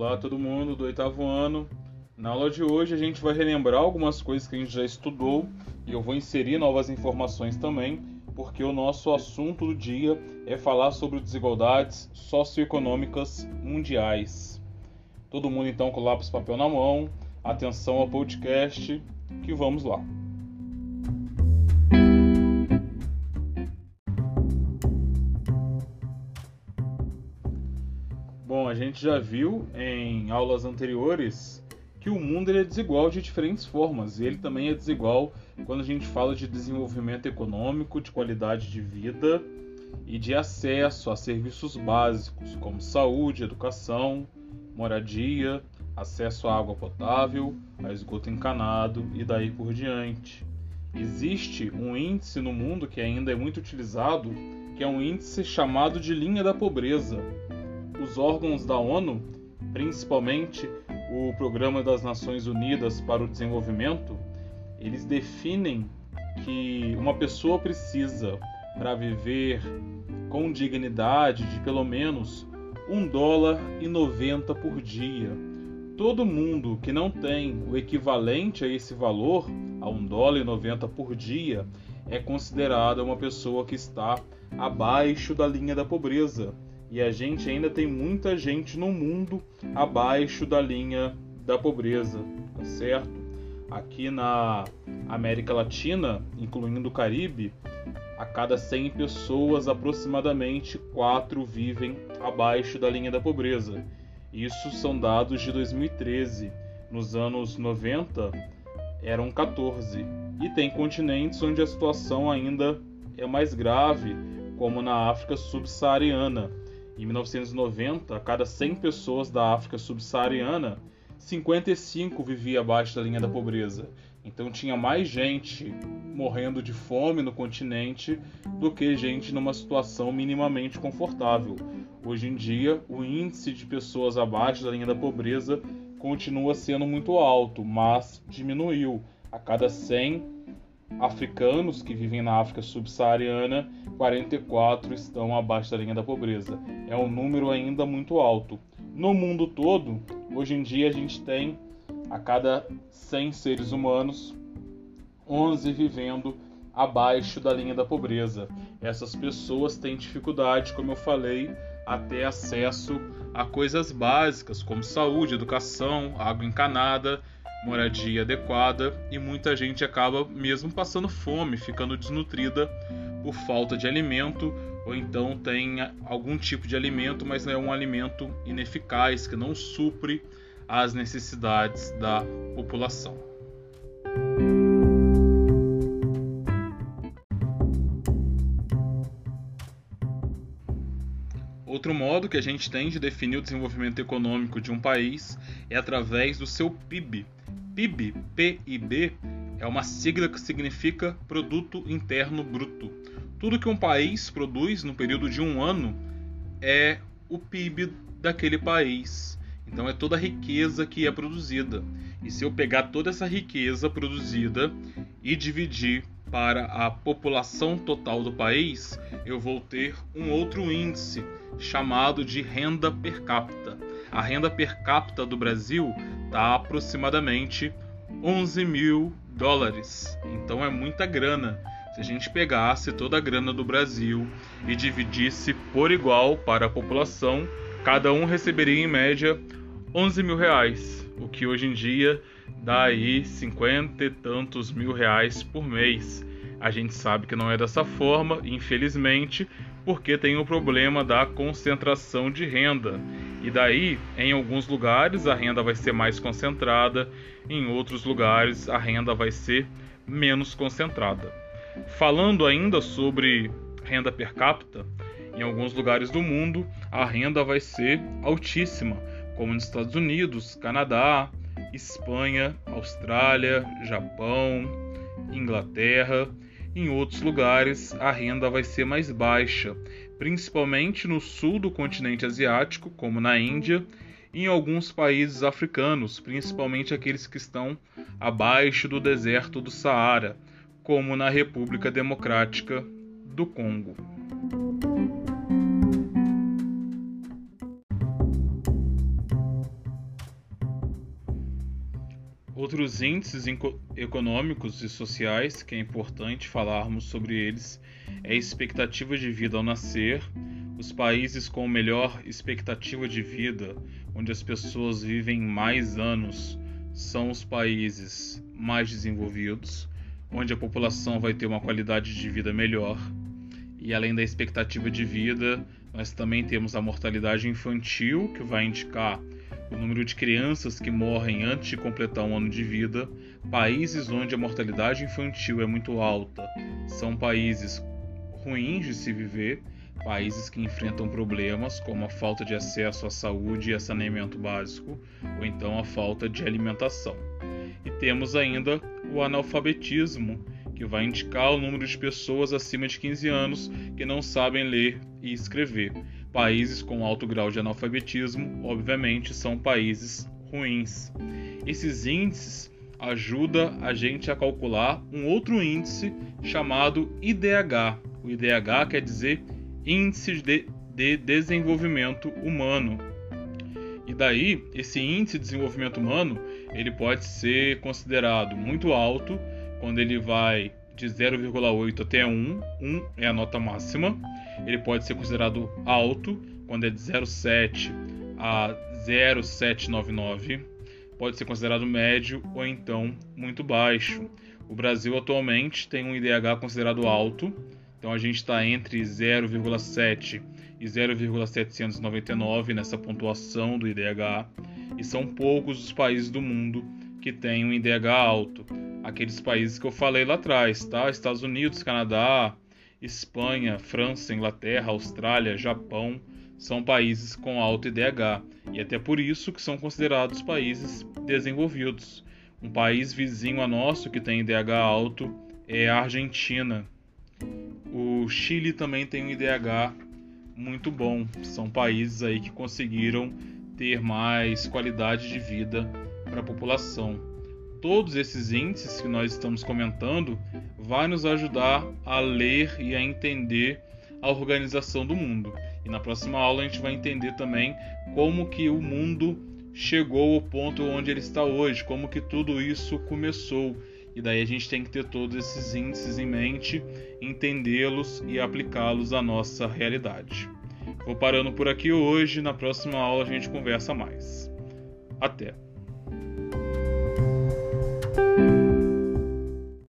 Olá todo mundo do oitavo ano. Na aula de hoje a gente vai relembrar algumas coisas que a gente já estudou e eu vou inserir novas informações também, porque o nosso assunto do dia é falar sobre desigualdades socioeconômicas mundiais. Todo mundo então com lápis e papel na mão, atenção ao podcast, que vamos lá. Bom, a gente já viu em aulas anteriores que o mundo é desigual de diferentes formas e ele também é desigual quando a gente fala de desenvolvimento econômico, de qualidade de vida e de acesso a serviços básicos como saúde, educação, moradia, acesso à água potável, a esgoto encanado e daí por diante. Existe um índice no mundo que ainda é muito utilizado, que é um índice chamado de linha da pobreza os órgãos da ONU, principalmente o Programa das Nações Unidas para o Desenvolvimento, eles definem que uma pessoa precisa, para viver com dignidade, de pelo menos um dólar e 90 por dia. Todo mundo que não tem o equivalente a esse valor, a um dólar e 90 por dia, é considerada uma pessoa que está abaixo da linha da pobreza e a gente ainda tem muita gente no mundo abaixo da linha da pobreza, tá certo? Aqui na América Latina, incluindo o Caribe, a cada 100 pessoas, aproximadamente 4 vivem abaixo da linha da pobreza. Isso são dados de 2013. Nos anos 90 eram 14. E tem continentes onde a situação ainda é mais grave, como na África subsaariana, em 1990, a cada 100 pessoas da África subsaariana, 55 vivia abaixo da linha da pobreza. Então tinha mais gente morrendo de fome no continente do que gente numa situação minimamente confortável. Hoje em dia, o índice de pessoas abaixo da linha da pobreza continua sendo muito alto, mas diminuiu. A cada 100 africanos que vivem na África subsaariana, 44 estão abaixo da linha da pobreza. É um número ainda muito alto. No mundo todo, hoje em dia a gente tem a cada 100 seres humanos, 11 vivendo abaixo da linha da pobreza. Essas pessoas têm dificuldade, como eu falei, a ter acesso a coisas básicas como saúde, educação, água encanada moradia adequada e muita gente acaba mesmo passando fome, ficando desnutrida por falta de alimento ou então tem algum tipo de alimento, mas é um alimento ineficaz que não supre as necessidades da população. Outro modo que a gente tem de definir o desenvolvimento econômico de um país é através do seu PIB, PIB, PIB, é uma sigla que significa Produto Interno Bruto. Tudo que um país produz no período de um ano é o PIB daquele país. Então é toda a riqueza que é produzida. E se eu pegar toda essa riqueza produzida e dividir para a população total do país, eu vou ter um outro índice chamado de renda per capita. A renda per capita do Brasil está aproximadamente 11 mil dólares. Então é muita grana. Se a gente pegasse toda a grana do Brasil e dividisse por igual para a população, cada um receberia em média 11 mil reais, o que hoje em dia dá aí 50 e tantos mil reais por mês. A gente sabe que não é dessa forma, infelizmente, porque tem o problema da concentração de renda. E daí, em alguns lugares a renda vai ser mais concentrada, em outros lugares a renda vai ser menos concentrada. Falando ainda sobre renda per capita, em alguns lugares do mundo a renda vai ser altíssima, como nos Estados Unidos, Canadá, Espanha, Austrália, Japão, Inglaterra em outros lugares, a renda vai ser mais baixa, principalmente no sul do continente asiático, como na Índia, e em alguns países africanos, principalmente aqueles que estão abaixo do deserto do Saara, como na República Democrática do Congo. Outros índices econômicos e sociais que é importante falarmos sobre eles é a expectativa de vida ao nascer. Os países com melhor expectativa de vida, onde as pessoas vivem mais anos, são os países mais desenvolvidos, onde a população vai ter uma qualidade de vida melhor. E além da expectativa de vida, nós também temos a mortalidade infantil, que vai indicar o número de crianças que morrem antes de completar um ano de vida, países onde a mortalidade infantil é muito alta são países ruins de se viver, países que enfrentam problemas como a falta de acesso à saúde e a saneamento básico, ou então a falta de alimentação. E temos ainda o analfabetismo, que vai indicar o número de pessoas acima de 15 anos que não sabem ler e escrever. Países com alto grau de analfabetismo, obviamente, são países ruins. Esses índices ajudam a gente a calcular um outro índice chamado IDH. O IDH quer dizer Índice de, de Desenvolvimento Humano. E daí, esse índice de desenvolvimento humano, ele pode ser considerado muito alto quando ele vai de 0,8 até 1, 1 é a nota máxima. Ele pode ser considerado alto quando é de 0,7 a 0,799. Pode ser considerado médio ou então muito baixo. O Brasil atualmente tem um IDH considerado alto, então a gente está entre 0,7 e 0,799 nessa pontuação do IDH, e são poucos os países do mundo que têm um IDH alto. Aqueles países que eu falei lá atrás, tá? Estados Unidos, Canadá, Espanha, França, Inglaterra, Austrália, Japão são países com alto IDH e até por isso que são considerados países desenvolvidos. Um país vizinho a nosso que tem IDH alto é a Argentina. O Chile também tem um IDH muito bom. São países aí que conseguiram ter mais qualidade de vida para a população. Todos esses índices que nós estamos comentando vai nos ajudar a ler e a entender a organização do mundo. E na próxima aula a gente vai entender também como que o mundo chegou ao ponto onde ele está hoje, como que tudo isso começou. E daí a gente tem que ter todos esses índices em mente, entendê-los e aplicá-los à nossa realidade. Vou parando por aqui hoje, na próxima aula a gente conversa mais. Até!